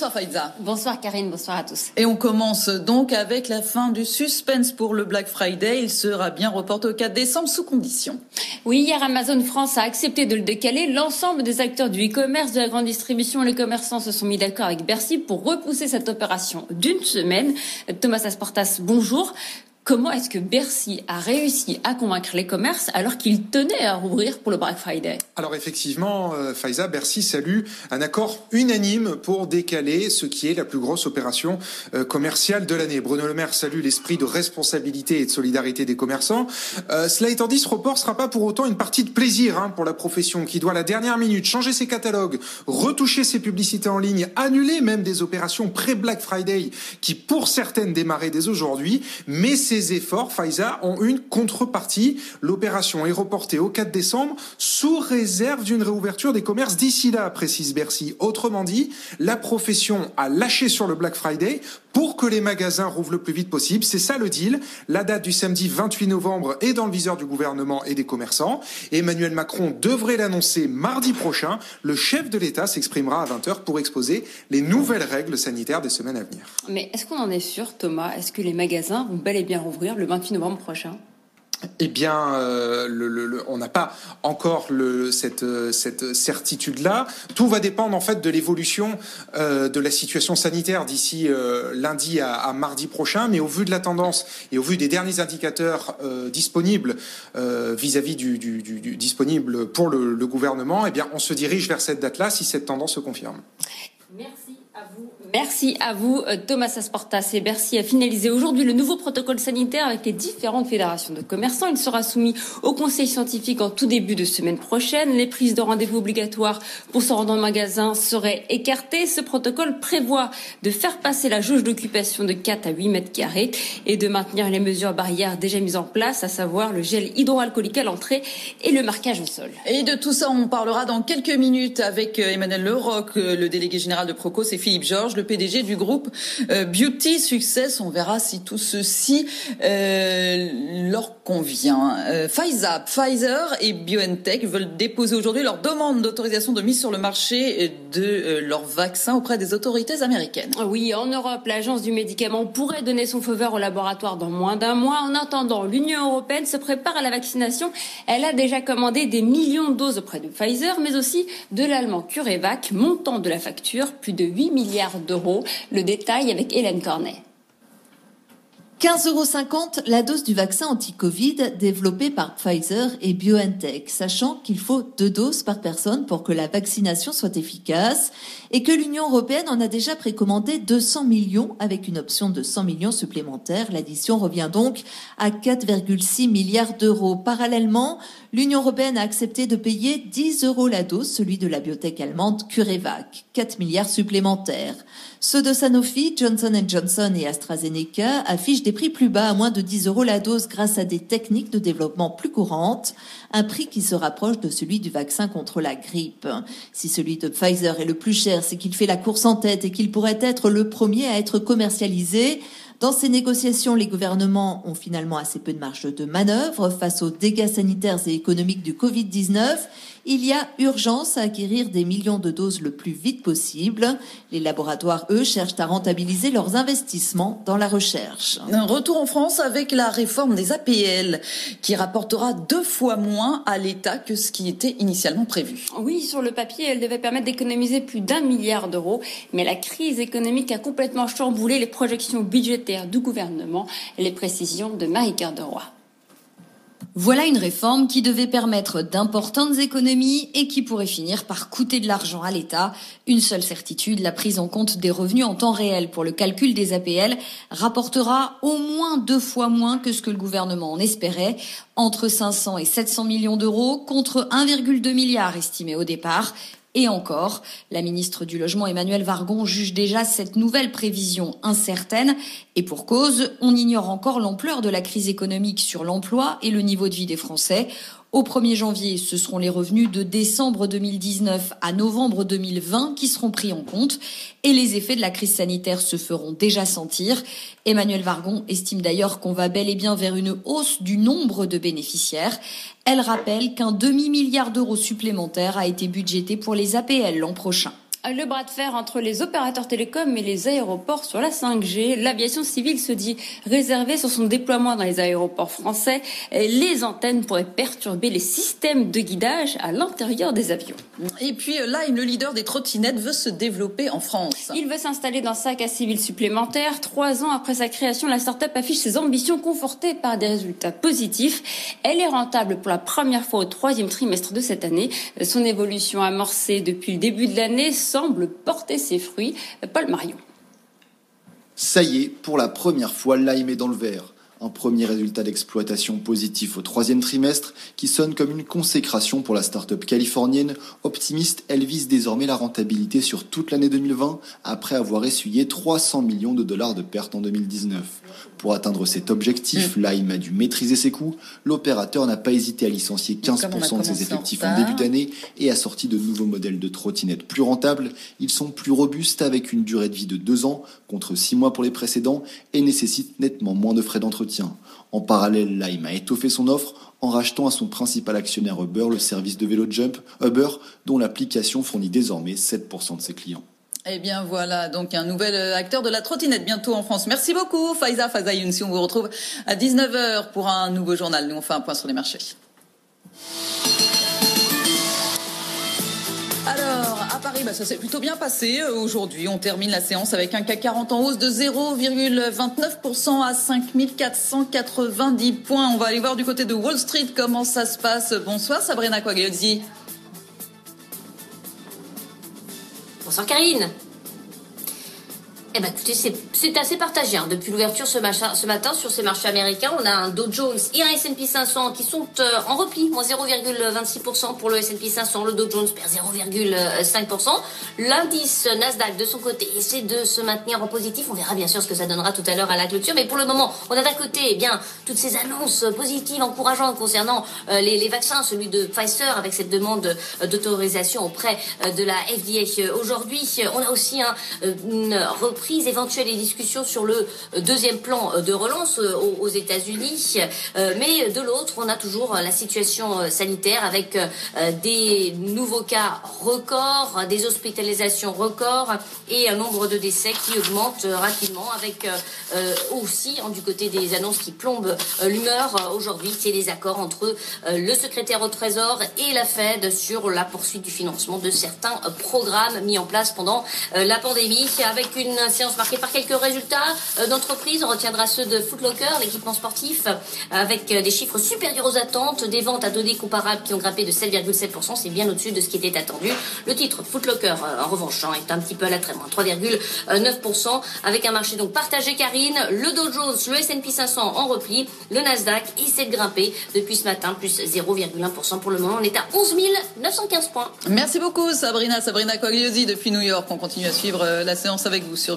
Bonsoir Faïza. Bonsoir Karine, bonsoir à tous. Et on commence donc avec la fin du suspense pour le Black Friday. Il sera bien reporté au 4 décembre sous condition. Oui, hier Amazon France a accepté de le décaler. L'ensemble des acteurs du e-commerce, de la grande distribution, les commerçants se sont mis d'accord avec Bercy pour repousser cette opération d'une semaine. Thomas Asportas, bonjour. Comment est-ce que Bercy a réussi à convaincre les commerces alors qu'il tenait à rouvrir pour le Black Friday? Alors effectivement, euh, Faiza, Bercy salue un accord unanime pour décaler ce qui est la plus grosse opération euh, commerciale de l'année. Bruno Le Maire salue l'esprit de responsabilité et de solidarité des commerçants. Euh, cela étant dit, ce report sera pas pour autant une partie de plaisir hein, pour la profession qui doit à la dernière minute changer ses catalogues, retoucher ses publicités en ligne, annuler même des opérations pré-Black Friday qui pour certaines démarraient dès aujourd'hui, mais ces efforts, Faiza, ont une contrepartie. L'opération est reportée au 4 décembre sous réserve d'une réouverture des commerces d'ici là, précise Bercy. Autrement dit, la profession a lâché sur le Black Friday pour que les magasins rouvrent le plus vite possible. C'est ça le deal. La date du samedi 28 novembre est dans le viseur du gouvernement et des commerçants. Emmanuel Macron devrait l'annoncer mardi prochain. Le chef de l'État s'exprimera à 20h pour exposer les nouvelles règles sanitaires des semaines à venir. Mais est-ce qu'on en est sûr, Thomas? Est-ce que les magasins vont bel et bien rouvrir le 28 novembre prochain eh bien, euh, le, le, on n'a pas encore le, cette, cette certitude-là. Tout va dépendre en fait de l'évolution euh, de la situation sanitaire d'ici euh, lundi à, à, mardi prochain. Mais au vu de la tendance et au vu des derniers indicateurs euh, disponibles euh, vis-à-vis du, du, du, du, disponible pour le, le gouvernement, eh bien, on se dirige vers cette date-là si cette tendance se confirme. Merci à vous. Merci à vous, Thomas Asportas. Et Bercy a finalisé aujourd'hui le nouveau protocole sanitaire avec les différentes fédérations de commerçants. Il sera soumis au conseil scientifique en tout début de semaine prochaine. Les prises de rendez-vous obligatoires pour se rendre en magasin seraient écartées. Ce protocole prévoit de faire passer la jauge d'occupation de 4 à 8 mètres carrés et de maintenir les mesures barrières déjà mises en place, à savoir le gel hydroalcoolique à l'entrée et le marquage au sol. Et de tout ça, on parlera dans quelques minutes avec Emmanuel Leroc, le délégué général de Procos, et Philippe Georges, le PDG du groupe euh, Beauty Success. On verra si tout ceci euh, leur convient. Euh, Pfizer, Pfizer et BioNTech veulent déposer aujourd'hui leur demande d'autorisation de mise sur le marché de leur vaccin auprès des autorités américaines. Oui, en Europe, l'agence du médicament pourrait donner son feu vert au laboratoire dans moins d'un mois. En attendant, l'Union européenne se prépare à la vaccination. Elle a déjà commandé des millions de doses auprès de Pfizer, mais aussi de l'allemand CureVac, montant de la facture plus de 8 milliards d'euros. Le détail avec Hélène Cornet. 15,50 euros la dose du vaccin anti-Covid développé par Pfizer et BioNTech, sachant qu'il faut deux doses par personne pour que la vaccination soit efficace et que l'Union européenne en a déjà précommandé 200 millions avec une option de 100 millions supplémentaires. L'addition revient donc à 4,6 milliards d'euros. Parallèlement, l'Union européenne a accepté de payer 10 euros la dose, celui de la biotech allemande CureVac, 4 milliards supplémentaires. Ceux de Sanofi, Johnson Johnson et AstraZeneca affichent des prix plus bas à moins de 10 euros la dose grâce à des techniques de développement plus courantes, un prix qui se rapproche de celui du vaccin contre la grippe. Si celui de Pfizer est le plus cher, c'est qu'il fait la course en tête et qu'il pourrait être le premier à être commercialisé. Dans ces négociations, les gouvernements ont finalement assez peu de marge de manœuvre face aux dégâts sanitaires et économiques du Covid-19. Il y a urgence à acquérir des millions de doses le plus vite possible. Les laboratoires, eux, cherchent à rentabiliser leurs investissements dans la recherche. Un retour en France avec la réforme des APL qui rapportera deux fois moins à l'État que ce qui était initialement prévu. Oui, sur le papier, elle devait permettre d'économiser plus d'un milliard d'euros, mais la crise économique a complètement chamboulé les projections budgétaires du gouvernement. Les précisions de Marie-Cœur de Roy. Voilà une réforme qui devait permettre d'importantes économies et qui pourrait finir par coûter de l'argent à l'État. Une seule certitude, la prise en compte des revenus en temps réel pour le calcul des APL rapportera au moins deux fois moins que ce que le gouvernement en espérait, entre 500 et 700 millions d'euros contre 1,2 milliard estimé au départ. Et encore, la ministre du Logement Emmanuel Vargon juge déjà cette nouvelle prévision incertaine et pour cause, on ignore encore l'ampleur de la crise économique sur l'emploi et le niveau de vie des Français. Au 1er janvier, ce seront les revenus de décembre 2019 à novembre 2020 qui seront pris en compte et les effets de la crise sanitaire se feront déjà sentir. Emmanuel Vargon estime d'ailleurs qu'on va bel et bien vers une hausse du nombre de bénéficiaires. Elle rappelle qu'un demi-milliard d'euros supplémentaires a été budgété pour les APL l'an prochain. Le bras de fer entre les opérateurs télécoms et les aéroports sur la 5G. L'aviation civile se dit réservée sur son déploiement dans les aéroports français. Les antennes pourraient perturber les systèmes de guidage à l'intérieur des avions. Et puis là, le leader des trottinettes veut se développer en France. Il veut s'installer dans sac à civil supplémentaire. Trois ans après sa création, la start-up affiche ses ambitions confortées par des résultats positifs. Elle est rentable pour la première fois au troisième trimestre de cette année. Son évolution amorcée depuis le début de l'année semble porter ses fruits. Paul Marion. Ça y est, pour la première fois, Lime est dans le vert. Un premier résultat d'exploitation positif au troisième trimestre qui sonne comme une consécration pour la start-up californienne. Optimiste, elle vise désormais la rentabilité sur toute l'année 2020 après avoir essuyé 300 millions de dollars de pertes en 2019. Pour atteindre cet objectif, mm. Lime a dû maîtriser ses coûts. L'opérateur n'a pas hésité à licencier 15% de ses effectifs en début d'année et a sorti de nouveaux modèles de trottinettes plus rentables. Ils sont plus robustes avec une durée de vie de 2 ans contre 6 mois pour les précédents et nécessitent nettement moins de frais d'entretien. En parallèle, Lime a étoffé son offre en rachetant à son principal actionnaire Uber le service de vélo Jump, Uber, dont l'application fournit désormais 7% de ses clients. Eh bien voilà, donc un nouvel euh, acteur de la trottinette bientôt en France. Merci beaucoup Faiza Faiza Younsi. On vous retrouve à 19h pour un nouveau journal. Nous on fait un point sur les marchés. Ça s'est plutôt bien passé. Euh, aujourd'hui, on termine la séance avec un CAC 40 en hausse de 0,29% à 5490 points. On va aller voir du côté de Wall Street comment ça se passe. Bonsoir Sabrina Quagliozzi. Bonsoir Karine. Eh ben, écoutez, c'est assez partagé. Hein. Depuis l'ouverture ce, ce, matin sur ces marchés américains, on a un Dow Jones et un S&P 500 qui sont euh, en repli, moins 0,26% pour le S&P 500, le Dow Jones perd 0,5%. L'indice Nasdaq de son côté essaie de se maintenir en positif. On verra bien sûr ce que ça donnera tout à l'heure à la clôture. Mais pour le moment, on a d'un côté eh bien toutes ces annonces positives, encourageantes concernant euh, les, les, vaccins, celui de Pfizer avec cette demande euh, d'autorisation auprès de la FDA aujourd'hui. On a aussi un, une prise éventuelle et discussions sur le euh, deuxième plan euh, de relance euh, aux États-Unis. Mais de l'autre, on a toujours la situation sanitaire avec des nouveaux cas records, des hospitalisations records et un nombre de décès qui augmente rapidement avec aussi hein, du côté des annonces qui plombent l'humeur aujourd'hui, c'est les accords entre le secrétaire au Trésor et la Fed sur la poursuite du financement de certains programmes mis en place pendant la pandémie avec une séance marquée par quelques résultats euh, d'entreprise. On retiendra ceux de Footlocker, l'équipement sportif, avec euh, des chiffres supérieurs aux attentes, des ventes à données comparables qui ont grimpé de 7,7%. C'est bien au-dessus de ce qui était attendu. Le titre Footlocker, euh, en revanche, hein, est un petit peu à la traîne, 3,9%, avec un marché donc partagé, Karine. Le Dow Jones, le S&P 500 en repli, le Nasdaq essaie de grimper depuis ce matin, plus 0,1% pour le moment. On est à 11 915 points. Merci beaucoup, Sabrina. Sabrina Cogliosi depuis New York. On continue à suivre la séance avec vous sur